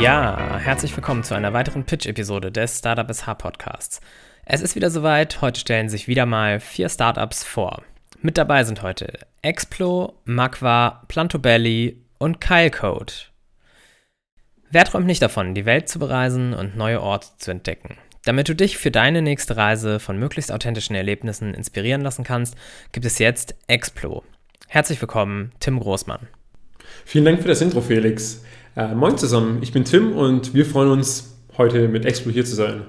Ja, herzlich willkommen zu einer weiteren Pitch-Episode des Startup SH Podcasts. Es ist wieder soweit, heute stellen sich wieder mal vier Startups vor. Mit dabei sind heute Explo, Magva, Plantobelly und Kylecode. Wer träumt nicht davon, die Welt zu bereisen und neue Orte zu entdecken? Damit du dich für deine nächste Reise von möglichst authentischen Erlebnissen inspirieren lassen kannst, gibt es jetzt Explo. Herzlich willkommen, Tim Großmann. Vielen Dank für das Intro, Felix. Äh, moin zusammen, ich bin Tim und wir freuen uns, heute mit Explo hier zu sein.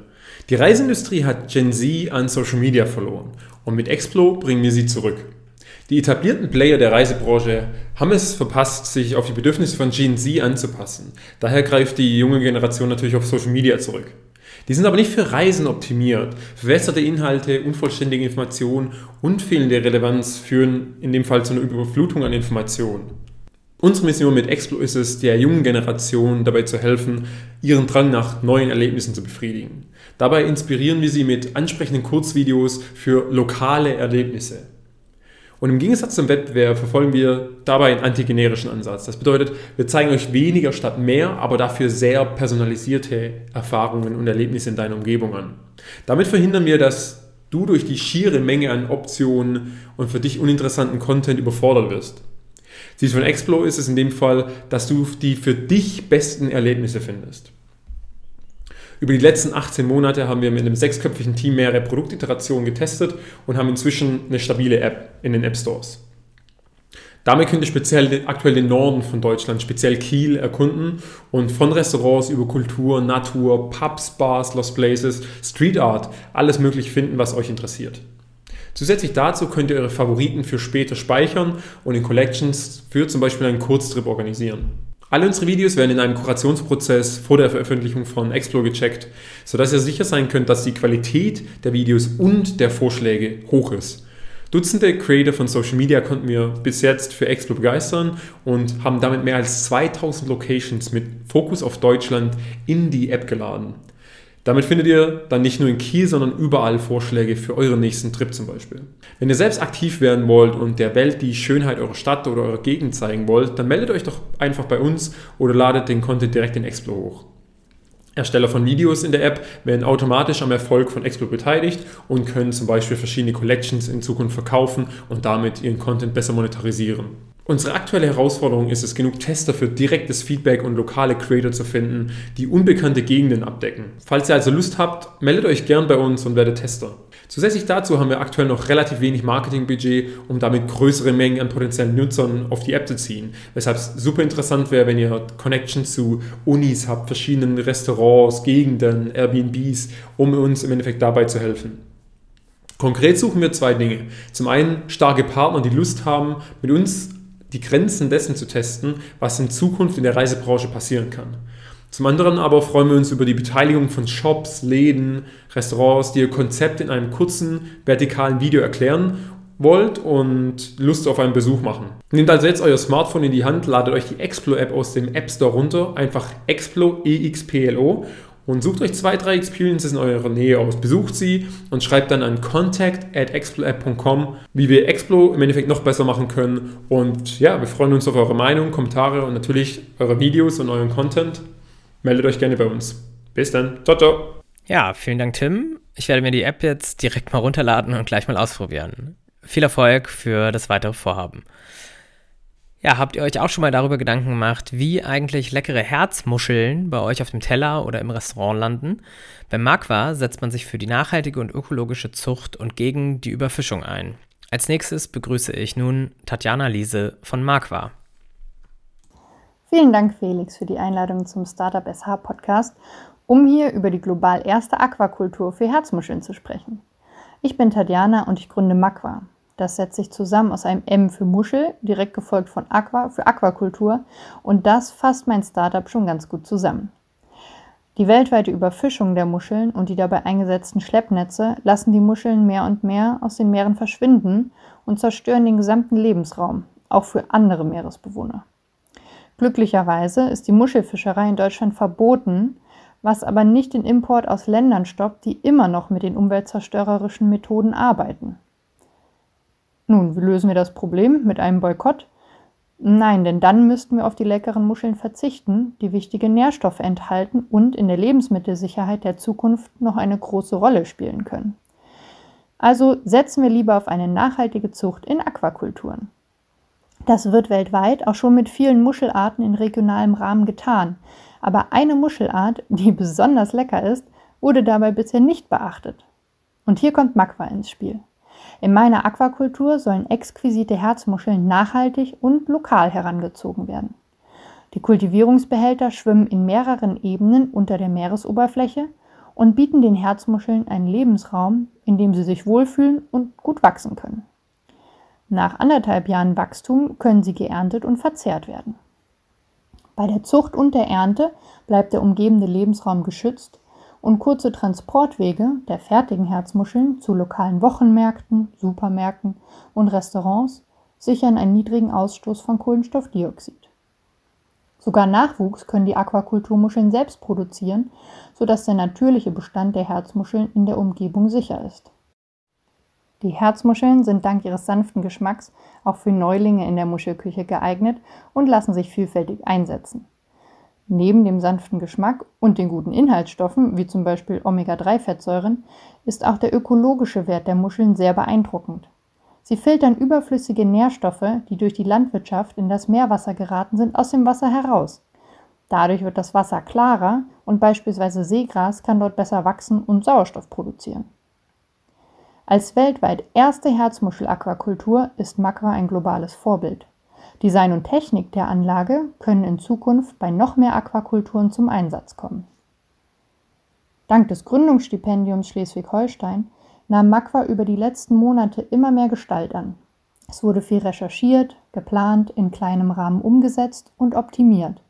Die Reiseindustrie hat Gen Z an Social Media verloren und mit Explo bringen wir sie zurück. Die etablierten Player der Reisebranche haben es verpasst, sich auf die Bedürfnisse von Gen Z anzupassen. Daher greift die junge Generation natürlich auf Social Media zurück. Die sind aber nicht für Reisen optimiert. Verwässerte Inhalte, unvollständige Informationen und fehlende Relevanz führen in dem Fall zu einer Überflutung an Informationen. Unsere Mission mit Explo ist es, der jungen Generation dabei zu helfen, ihren Drang nach neuen Erlebnissen zu befriedigen. Dabei inspirieren wir sie mit ansprechenden Kurzvideos für lokale Erlebnisse. Und im Gegensatz zum Wettbewerb verfolgen wir dabei einen antigenerischen Ansatz. Das bedeutet, wir zeigen euch weniger statt mehr, aber dafür sehr personalisierte Erfahrungen und Erlebnisse in deiner Umgebung an. Damit verhindern wir, dass du durch die schiere Menge an Optionen und für dich uninteressanten Content überfordert wirst. Ziel von Explo ist es in dem Fall, dass du die für dich besten Erlebnisse findest. Über die letzten 18 Monate haben wir mit einem sechsköpfigen Team mehrere Produktiterationen getestet und haben inzwischen eine stabile App in den App Stores. Damit könnt ihr speziell aktuell den Norden von Deutschland, speziell Kiel, erkunden und von Restaurants über Kultur, Natur, Pubs, Bars, Lost Places, Street Art, alles möglich finden, was euch interessiert. Zusätzlich dazu könnt ihr eure Favoriten für später speichern und in Collections für zum Beispiel einen Kurztrip organisieren. Alle unsere Videos werden in einem Kurationsprozess vor der Veröffentlichung von Explore gecheckt, sodass ihr sicher sein könnt, dass die Qualität der Videos und der Vorschläge hoch ist. Dutzende Creator von Social Media konnten wir bis jetzt für Explo begeistern und haben damit mehr als 2000 Locations mit Fokus auf Deutschland in die App geladen. Damit findet ihr dann nicht nur in Kiel, sondern überall Vorschläge für euren nächsten Trip zum Beispiel. Wenn ihr selbst aktiv werden wollt und der Welt die Schönheit eurer Stadt oder eurer Gegend zeigen wollt, dann meldet euch doch einfach bei uns oder ladet den Content direkt in Explo hoch. Ersteller von Videos in der App werden automatisch am Erfolg von Explo beteiligt und können zum Beispiel verschiedene Collections in Zukunft verkaufen und damit ihren Content besser monetarisieren. Unsere aktuelle Herausforderung ist es, genug Tester für direktes Feedback und lokale Creator zu finden, die unbekannte Gegenden abdecken. Falls ihr also Lust habt, meldet euch gern bei uns und werdet Tester. Zusätzlich dazu haben wir aktuell noch relativ wenig Marketingbudget, um damit größere Mengen an potenziellen Nutzern auf die App zu ziehen. Weshalb es super interessant wäre, wenn ihr Connections zu Unis habt, verschiedenen Restaurants, Gegenden, Airbnbs, um uns im Endeffekt dabei zu helfen. Konkret suchen wir zwei Dinge. Zum einen starke Partner, die Lust haben, mit uns die Grenzen dessen zu testen, was in Zukunft in der Reisebranche passieren kann. Zum anderen aber freuen wir uns über die Beteiligung von Shops, Läden, Restaurants, die ihr Konzept in einem kurzen, vertikalen Video erklären wollt und Lust auf einen Besuch machen. Nehmt also jetzt euer Smartphone in die Hand, ladet euch die Explo-App aus dem App Store runter, einfach Explo, E-X-P-L-O und sucht euch zwei, drei Experiences in eurer Nähe aus. Besucht sie und schreibt dann an contact at exploapp.com, wie wir Explo im Endeffekt noch besser machen können. Und ja, wir freuen uns auf eure Meinung, Kommentare und natürlich eure Videos und euren Content. Meldet euch gerne bei uns. Bis dann. Ciao, ciao. Ja, vielen Dank, Tim. Ich werde mir die App jetzt direkt mal runterladen und gleich mal ausprobieren. Viel Erfolg für das weitere Vorhaben. Ja, habt ihr euch auch schon mal darüber Gedanken gemacht, wie eigentlich leckere Herzmuscheln bei euch auf dem Teller oder im Restaurant landen? Beim Magwa setzt man sich für die nachhaltige und ökologische Zucht und gegen die Überfischung ein. Als nächstes begrüße ich nun Tatjana Liese von Magwa. Vielen Dank, Felix, für die Einladung zum Startup SH Podcast, um hier über die global erste Aquakultur für Herzmuscheln zu sprechen. Ich bin Tatjana und ich gründe Magwa. Das setzt sich zusammen aus einem M für Muschel, direkt gefolgt von Aqua für Aquakultur und das fasst mein Startup schon ganz gut zusammen. Die weltweite Überfischung der Muscheln und die dabei eingesetzten Schleppnetze lassen die Muscheln mehr und mehr aus den Meeren verschwinden und zerstören den gesamten Lebensraum, auch für andere Meeresbewohner. Glücklicherweise ist die Muschelfischerei in Deutschland verboten, was aber nicht den Import aus Ländern stoppt, die immer noch mit den umweltzerstörerischen Methoden arbeiten. Nun, wie lösen wir das Problem mit einem Boykott? Nein, denn dann müssten wir auf die leckeren Muscheln verzichten, die wichtige Nährstoffe enthalten und in der Lebensmittelsicherheit der Zukunft noch eine große Rolle spielen können. Also setzen wir lieber auf eine nachhaltige Zucht in Aquakulturen. Das wird weltweit auch schon mit vielen Muschelarten in regionalem Rahmen getan, aber eine Muschelart, die besonders lecker ist, wurde dabei bisher nicht beachtet. Und hier kommt Makwa ins Spiel. In meiner Aquakultur sollen exquisite Herzmuscheln nachhaltig und lokal herangezogen werden. Die Kultivierungsbehälter schwimmen in mehreren Ebenen unter der Meeresoberfläche und bieten den Herzmuscheln einen Lebensraum, in dem sie sich wohlfühlen und gut wachsen können. Nach anderthalb Jahren Wachstum können sie geerntet und verzehrt werden. Bei der Zucht und der Ernte bleibt der umgebende Lebensraum geschützt und kurze Transportwege der fertigen Herzmuscheln zu lokalen Wochenmärkten, Supermärkten und Restaurants sichern einen niedrigen Ausstoß von Kohlenstoffdioxid. Sogar Nachwuchs können die Aquakulturmuscheln selbst produzieren, sodass der natürliche Bestand der Herzmuscheln in der Umgebung sicher ist. Die Herzmuscheln sind dank ihres sanften Geschmacks auch für Neulinge in der Muschelküche geeignet und lassen sich vielfältig einsetzen. Neben dem sanften Geschmack und den guten Inhaltsstoffen, wie zum Beispiel Omega-3-Fettsäuren, ist auch der ökologische Wert der Muscheln sehr beeindruckend. Sie filtern überflüssige Nährstoffe, die durch die Landwirtschaft in das Meerwasser geraten sind, aus dem Wasser heraus. Dadurch wird das Wasser klarer und beispielsweise Seegras kann dort besser wachsen und Sauerstoff produzieren. Als weltweit erste Herzmuschelaquakultur ist Makwa ein globales Vorbild. Design und Technik der Anlage können in Zukunft bei noch mehr Aquakulturen zum Einsatz kommen. Dank des Gründungsstipendiums Schleswig-Holstein nahm Makwa über die letzten Monate immer mehr Gestalt an. Es wurde viel recherchiert, geplant, in kleinem Rahmen umgesetzt und optimiert.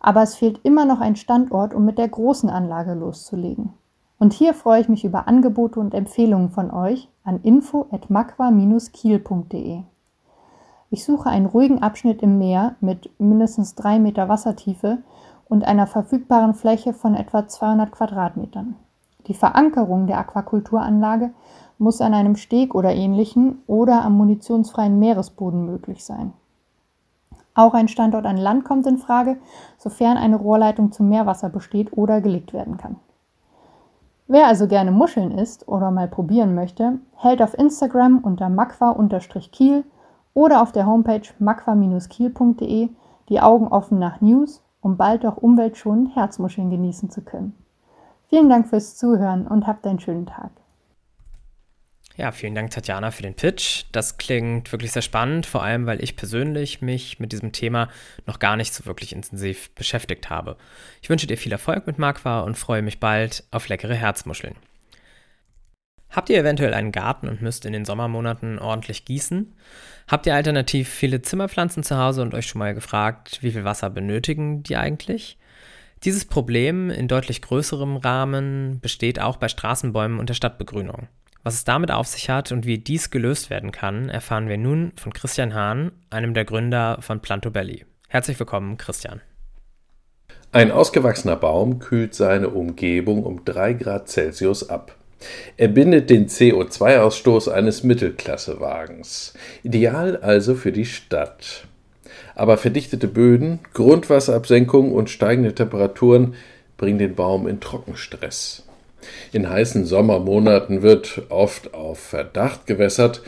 Aber es fehlt immer noch ein Standort, um mit der großen Anlage loszulegen. Und hier freue ich mich über Angebote und Empfehlungen von euch an info@makwa-kiel.de. Ich suche einen ruhigen Abschnitt im Meer mit mindestens drei Meter Wassertiefe und einer verfügbaren Fläche von etwa 200 Quadratmetern. Die Verankerung der Aquakulturanlage muss an einem Steg oder ähnlichen oder am munitionsfreien Meeresboden möglich sein. Auch ein Standort an Land kommt in Frage, sofern eine Rohrleitung zum Meerwasser besteht oder gelegt werden kann. Wer also gerne Muscheln isst oder mal probieren möchte, hält auf Instagram unter makwa-kiel oder auf der Homepage makwa-kiel.de die Augen offen nach News, um bald auch umweltschonend Herzmuscheln genießen zu können. Vielen Dank fürs Zuhören und habt einen schönen Tag. Ja, vielen Dank, Tatjana, für den Pitch. Das klingt wirklich sehr spannend, vor allem weil ich persönlich mich mit diesem Thema noch gar nicht so wirklich intensiv beschäftigt habe. Ich wünsche dir viel Erfolg mit Makwa und freue mich bald auf leckere Herzmuscheln. Habt ihr eventuell einen Garten und müsst in den Sommermonaten ordentlich gießen? Habt ihr alternativ viele Zimmerpflanzen zu Hause und euch schon mal gefragt, wie viel Wasser benötigen die eigentlich? Dieses Problem in deutlich größerem Rahmen besteht auch bei Straßenbäumen und der Stadtbegrünung. Was es damit auf sich hat und wie dies gelöst werden kann, erfahren wir nun von Christian Hahn, einem der Gründer von Planto Belli. Herzlich willkommen, Christian. Ein ausgewachsener Baum kühlt seine Umgebung um 3 Grad Celsius ab. Er bindet den CO2-Ausstoß eines Mittelklassewagens. Ideal also für die Stadt. Aber verdichtete Böden, Grundwasserabsenkung und steigende Temperaturen bringen den Baum in Trockenstress. In heißen Sommermonaten wird oft auf Verdacht gewässert,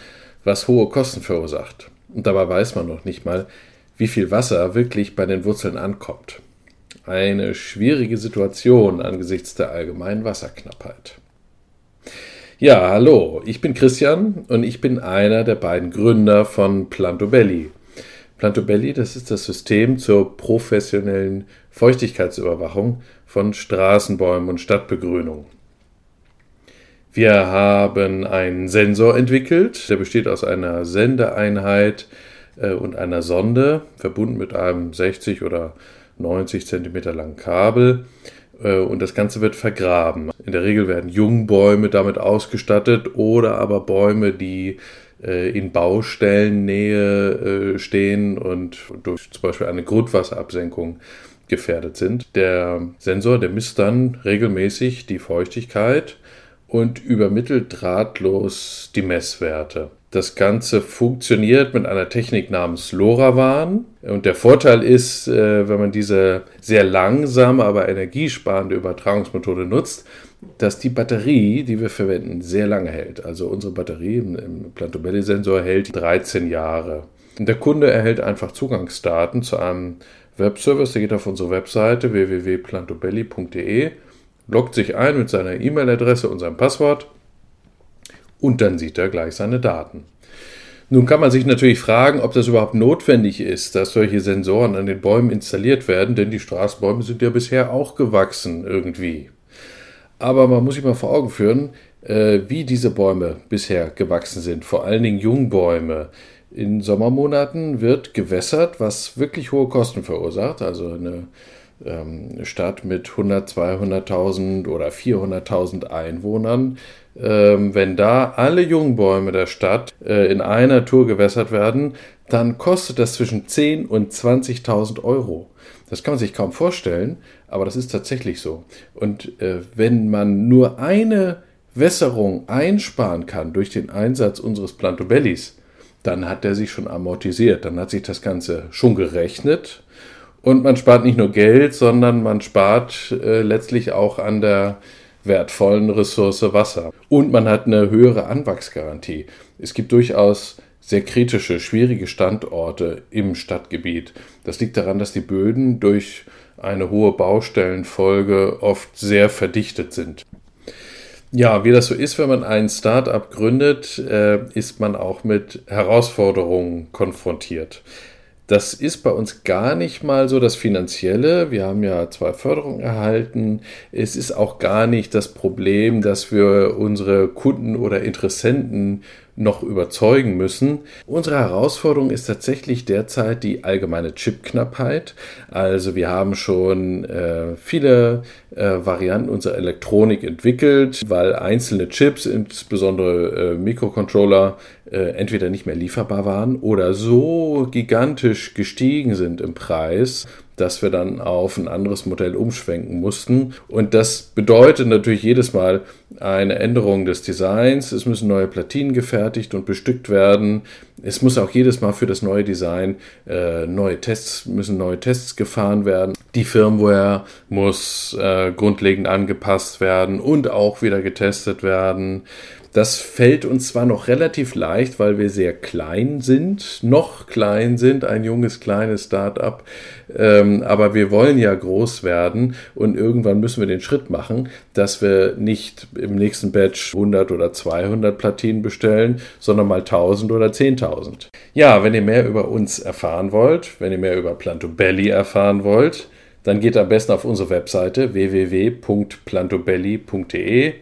was hohe Kosten verursacht. Und dabei weiß man noch nicht mal, wie viel Wasser wirklich bei den Wurzeln ankommt. Eine schwierige Situation angesichts der allgemeinen Wasserknappheit. Ja, hallo, ich bin Christian und ich bin einer der beiden Gründer von Plantobelli. Plantobelli, das ist das System zur professionellen Feuchtigkeitsüberwachung von Straßenbäumen und Stadtbegrünung. Wir haben einen Sensor entwickelt, der besteht aus einer Sendeeinheit äh, und einer Sonde, verbunden mit einem 60 oder 90 cm langen Kabel äh, und das Ganze wird vergraben. In der Regel werden Jungbäume damit ausgestattet oder aber Bäume, die äh, in Baustellennähe äh, stehen und durch zum Beispiel eine Grundwasserabsenkung gefährdet sind. Der Sensor, der misst dann regelmäßig die Feuchtigkeit und übermittelt drahtlos die Messwerte. Das Ganze funktioniert mit einer Technik namens LoRaWAN. Und der Vorteil ist, äh, wenn man diese sehr langsame, aber energiesparende Übertragungsmethode nutzt, dass die Batterie, die wir verwenden, sehr lange hält. Also unsere Batterie im Plantobelli-Sensor hält 13 Jahre. Und der Kunde erhält einfach Zugangsdaten zu einem Webservice, der geht auf unsere Webseite www.plantobelli.de, loggt sich ein mit seiner E-Mail-Adresse und seinem Passwort und dann sieht er gleich seine Daten. Nun kann man sich natürlich fragen, ob das überhaupt notwendig ist, dass solche Sensoren an den Bäumen installiert werden, denn die Straßenbäume sind ja bisher auch gewachsen irgendwie. Aber man muss sich mal vor Augen führen, äh, wie diese Bäume bisher gewachsen sind, vor allen Dingen Jungbäume. In Sommermonaten wird gewässert, was wirklich hohe Kosten verursacht. Also eine ähm, Stadt mit 100, 200.000 oder 400.000 Einwohnern ähm, wenn da alle Jungbäume der Stadt äh, in einer Tour gewässert werden, dann kostet das zwischen 10.000 und 20.000 Euro. Das kann man sich kaum vorstellen, aber das ist tatsächlich so. Und äh, wenn man nur eine Wässerung einsparen kann durch den Einsatz unseres Plantobellis, dann hat der sich schon amortisiert, dann hat sich das Ganze schon gerechnet und man spart nicht nur Geld, sondern man spart äh, letztlich auch an der wertvollen Ressource Wasser. Und man hat eine höhere Anwachsgarantie. Es gibt durchaus sehr kritische, schwierige Standorte im Stadtgebiet. Das liegt daran, dass die Böden durch eine hohe Baustellenfolge oft sehr verdichtet sind. Ja, wie das so ist, wenn man ein Start-up gründet, äh, ist man auch mit Herausforderungen konfrontiert. Das ist bei uns gar nicht mal so das Finanzielle. Wir haben ja zwei Förderungen erhalten. Es ist auch gar nicht das Problem, dass wir unsere Kunden oder Interessenten noch überzeugen müssen. Unsere Herausforderung ist tatsächlich derzeit die allgemeine Chipknappheit. Also wir haben schon äh, viele äh, Varianten unserer Elektronik entwickelt, weil einzelne Chips, insbesondere äh, Mikrocontroller, entweder nicht mehr lieferbar waren oder so gigantisch gestiegen sind im Preis, dass wir dann auf ein anderes Modell umschwenken mussten. Und das bedeutet natürlich jedes Mal eine Änderung des Designs. Es müssen neue Platinen gefertigt und bestückt werden. Es muss auch jedes Mal für das neue Design äh, neue Tests, müssen neue Tests gefahren werden. Die Firmware muss äh, grundlegend angepasst werden und auch wieder getestet werden. Das fällt uns zwar noch relativ leicht, weil wir sehr klein sind, noch klein sind, ein junges, kleines Start-up, ähm, aber wir wollen ja groß werden und irgendwann müssen wir den Schritt machen, dass wir nicht im nächsten Batch 100 oder 200 Platinen bestellen, sondern mal 1000 oder 10.000. Ja, wenn ihr mehr über uns erfahren wollt, wenn ihr mehr über Plantobelli erfahren wollt, dann geht am besten auf unsere Webseite www.plantobelli.de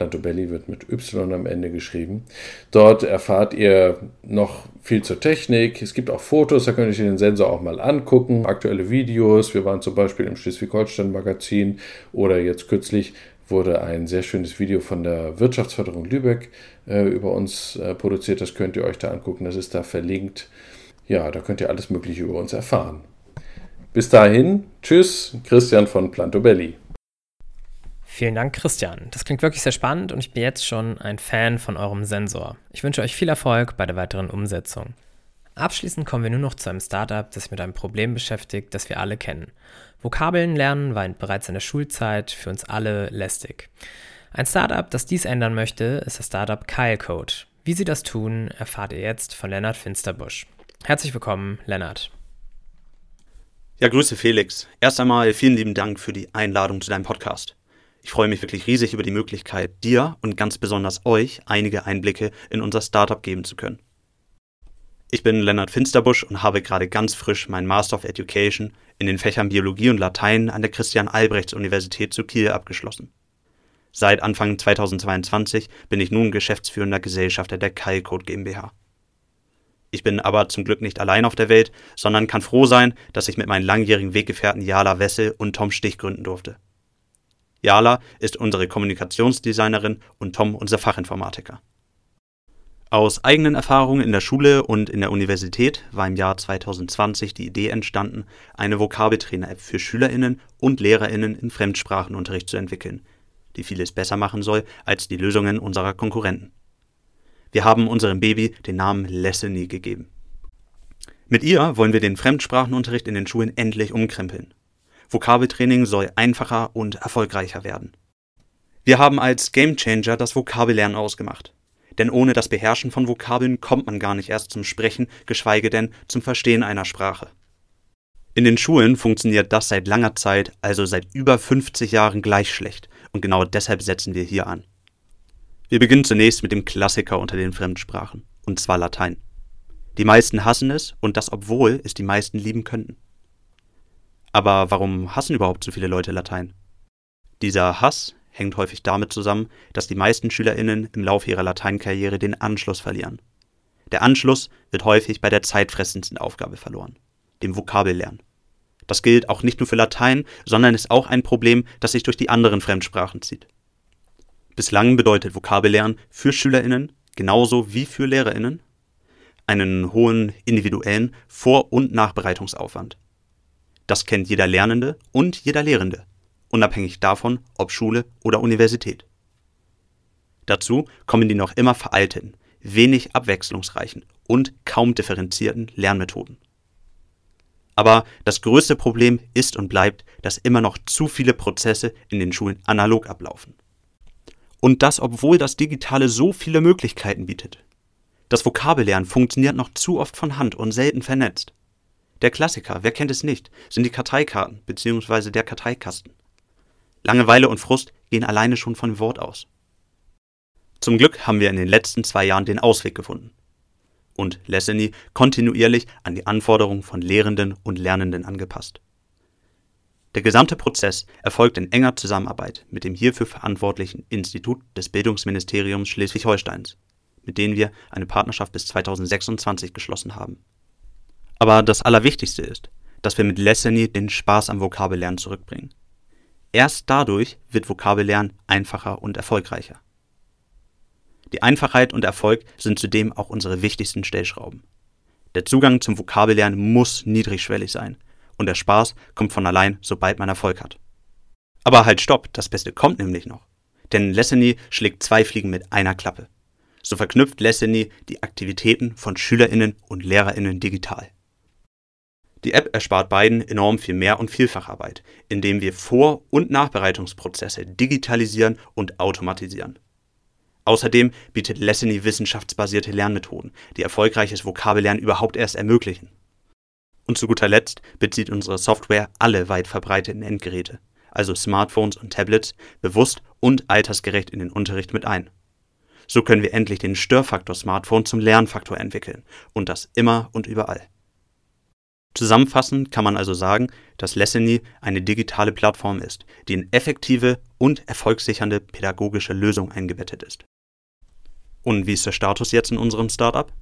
Plantobelli wird mit Y am Ende geschrieben. Dort erfahrt ihr noch viel zur Technik. Es gibt auch Fotos, da könnt ihr den Sensor auch mal angucken. Aktuelle Videos. Wir waren zum Beispiel im Schleswig-Holstein-Magazin oder jetzt kürzlich wurde ein sehr schönes Video von der Wirtschaftsförderung Lübeck äh, über uns äh, produziert. Das könnt ihr euch da angucken. Das ist da verlinkt. Ja, da könnt ihr alles Mögliche über uns erfahren. Bis dahin, tschüss, Christian von Plantobelli. Vielen Dank, Christian. Das klingt wirklich sehr spannend und ich bin jetzt schon ein Fan von eurem Sensor. Ich wünsche euch viel Erfolg bei der weiteren Umsetzung. Abschließend kommen wir nur noch zu einem Startup, das sich mit einem Problem beschäftigt, das wir alle kennen. Vokabeln lernen war bereits in der Schulzeit für uns alle lästig. Ein Startup, das dies ändern möchte, ist das Startup Kylecode. Wie sie das tun, erfahrt ihr jetzt von Lennart Finsterbusch. Herzlich willkommen, Lennart. Ja, Grüße Felix. Erst einmal vielen lieben Dank für die Einladung zu deinem Podcast. Ich freue mich wirklich riesig über die Möglichkeit, dir und ganz besonders euch einige Einblicke in unser Startup geben zu können. Ich bin Lennart Finsterbusch und habe gerade ganz frisch mein Master of Education in den Fächern Biologie und Latein an der Christian-Albrechts-Universität zu Kiel abgeschlossen. Seit Anfang 2022 bin ich nun geschäftsführender Gesellschafter der Keilcode GmbH. Ich bin aber zum Glück nicht allein auf der Welt, sondern kann froh sein, dass ich mit meinen langjährigen Weggefährten Jala Wessel und Tom Stich gründen durfte. Jala ist unsere Kommunikationsdesignerin und Tom unser Fachinformatiker. Aus eigenen Erfahrungen in der Schule und in der Universität war im Jahr 2020 die Idee entstanden, eine Vokabeltrainer-App für SchülerInnen und LehrerInnen in Fremdsprachenunterricht zu entwickeln, die vieles besser machen soll als die Lösungen unserer Konkurrenten. Wir haben unserem Baby den Namen Lessony gegeben. Mit ihr wollen wir den Fremdsprachenunterricht in den Schulen endlich umkrempeln. Vokabeltraining soll einfacher und erfolgreicher werden. Wir haben als Gamechanger das Vokabellernen ausgemacht. Denn ohne das Beherrschen von Vokabeln kommt man gar nicht erst zum Sprechen, geschweige denn zum Verstehen einer Sprache. In den Schulen funktioniert das seit langer Zeit, also seit über 50 Jahren gleich schlecht, und genau deshalb setzen wir hier an. Wir beginnen zunächst mit dem Klassiker unter den Fremdsprachen, und zwar Latein. Die meisten hassen es, und das obwohl es die meisten lieben könnten. Aber warum hassen überhaupt so viele Leute Latein? Dieser Hass hängt häufig damit zusammen, dass die meisten SchülerInnen im Laufe ihrer Lateinkarriere den Anschluss verlieren. Der Anschluss wird häufig bei der zeitfressendsten Aufgabe verloren, dem Vokabellernen. Das gilt auch nicht nur für Latein, sondern ist auch ein Problem, das sich durch die anderen Fremdsprachen zieht. Bislang bedeutet Vokabellernen für SchülerInnen genauso wie für LehrerInnen einen hohen individuellen Vor- und Nachbereitungsaufwand. Das kennt jeder Lernende und jeder Lehrende unabhängig davon, ob Schule oder Universität. Dazu kommen die noch immer veralteten, wenig abwechslungsreichen und kaum differenzierten Lernmethoden. Aber das größte Problem ist und bleibt, dass immer noch zu viele Prozesse in den Schulen analog ablaufen. Und das, obwohl das Digitale so viele Möglichkeiten bietet. Das Vokabellernen funktioniert noch zu oft von Hand und selten vernetzt. Der Klassiker, wer kennt es nicht, sind die Karteikarten bzw. der Karteikasten. Langeweile und Frust gehen alleine schon von Wort aus. Zum Glück haben wir in den letzten zwei Jahren den Ausweg gefunden und Lessony kontinuierlich an die Anforderungen von Lehrenden und Lernenden angepasst. Der gesamte Prozess erfolgt in enger Zusammenarbeit mit dem hierfür verantwortlichen Institut des Bildungsministeriums Schleswig-Holsteins, mit denen wir eine Partnerschaft bis 2026 geschlossen haben. Aber das Allerwichtigste ist, dass wir mit Lessony den Spaß am Vokabellernen zurückbringen. Erst dadurch wird Vokabellernen einfacher und erfolgreicher. Die Einfachheit und Erfolg sind zudem auch unsere wichtigsten Stellschrauben. Der Zugang zum Vokabellernen muss niedrigschwellig sein und der Spaß kommt von allein, sobald man Erfolg hat. Aber halt stopp, das Beste kommt nämlich noch. Denn Lessony schlägt zwei Fliegen mit einer Klappe. So verknüpft Lessony die Aktivitäten von SchülerInnen und LehrerInnen digital. Die App erspart beiden enorm viel Mehr- und Vielfacharbeit, indem wir Vor- und Nachbereitungsprozesse digitalisieren und automatisieren. Außerdem bietet Lessony wissenschaftsbasierte Lernmethoden, die erfolgreiches Vokabellernen überhaupt erst ermöglichen. Und zu guter Letzt bezieht unsere Software alle weit verbreiteten Endgeräte, also Smartphones und Tablets, bewusst und altersgerecht in den Unterricht mit ein. So können wir endlich den Störfaktor Smartphone zum Lernfaktor entwickeln und das immer und überall. Zusammenfassend kann man also sagen, dass Lessony eine digitale Plattform ist, die in effektive und erfolgssichernde pädagogische Lösungen eingebettet ist. Und wie ist der Status jetzt in unserem Startup?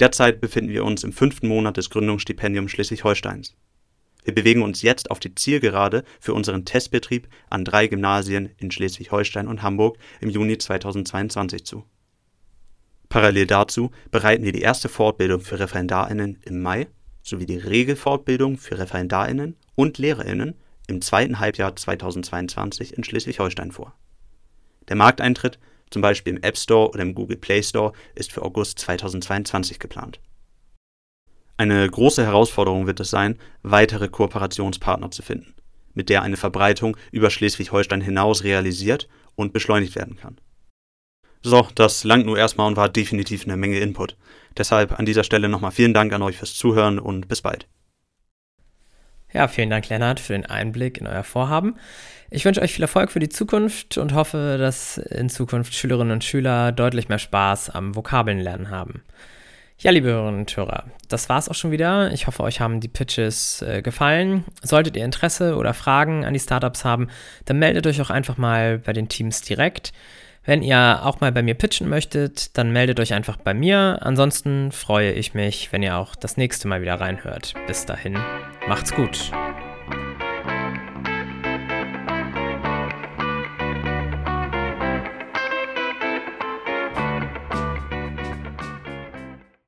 Derzeit befinden wir uns im fünften Monat des Gründungsstipendiums Schleswig-Holsteins. Wir bewegen uns jetzt auf die Zielgerade für unseren Testbetrieb an drei Gymnasien in Schleswig-Holstein und Hamburg im Juni 2022 zu. Parallel dazu bereiten wir die erste Fortbildung für ReferendarInnen im Mai sowie die Regelfortbildung für ReferendarInnen und LehrerInnen im zweiten Halbjahr 2022 in Schleswig-Holstein vor. Der Markteintritt, zum Beispiel im App Store oder im Google Play Store, ist für August 2022 geplant. Eine große Herausforderung wird es sein, weitere Kooperationspartner zu finden, mit der eine Verbreitung über Schleswig-Holstein hinaus realisiert und beschleunigt werden kann. So, das langt nur erstmal und war definitiv eine Menge Input. Deshalb an dieser Stelle nochmal vielen Dank an euch fürs Zuhören und bis bald. Ja, vielen Dank, Lennart, für den Einblick in euer Vorhaben. Ich wünsche euch viel Erfolg für die Zukunft und hoffe, dass in Zukunft Schülerinnen und Schüler deutlich mehr Spaß am Vokabelnlernen haben. Ja, liebe Hörerinnen und Hörer, das war's auch schon wieder. Ich hoffe, euch haben die Pitches äh, gefallen. Solltet ihr Interesse oder Fragen an die Startups haben, dann meldet euch auch einfach mal bei den Teams direkt. Wenn ihr auch mal bei mir pitchen möchtet, dann meldet euch einfach bei mir. Ansonsten freue ich mich, wenn ihr auch das nächste Mal wieder reinhört. Bis dahin, macht's gut.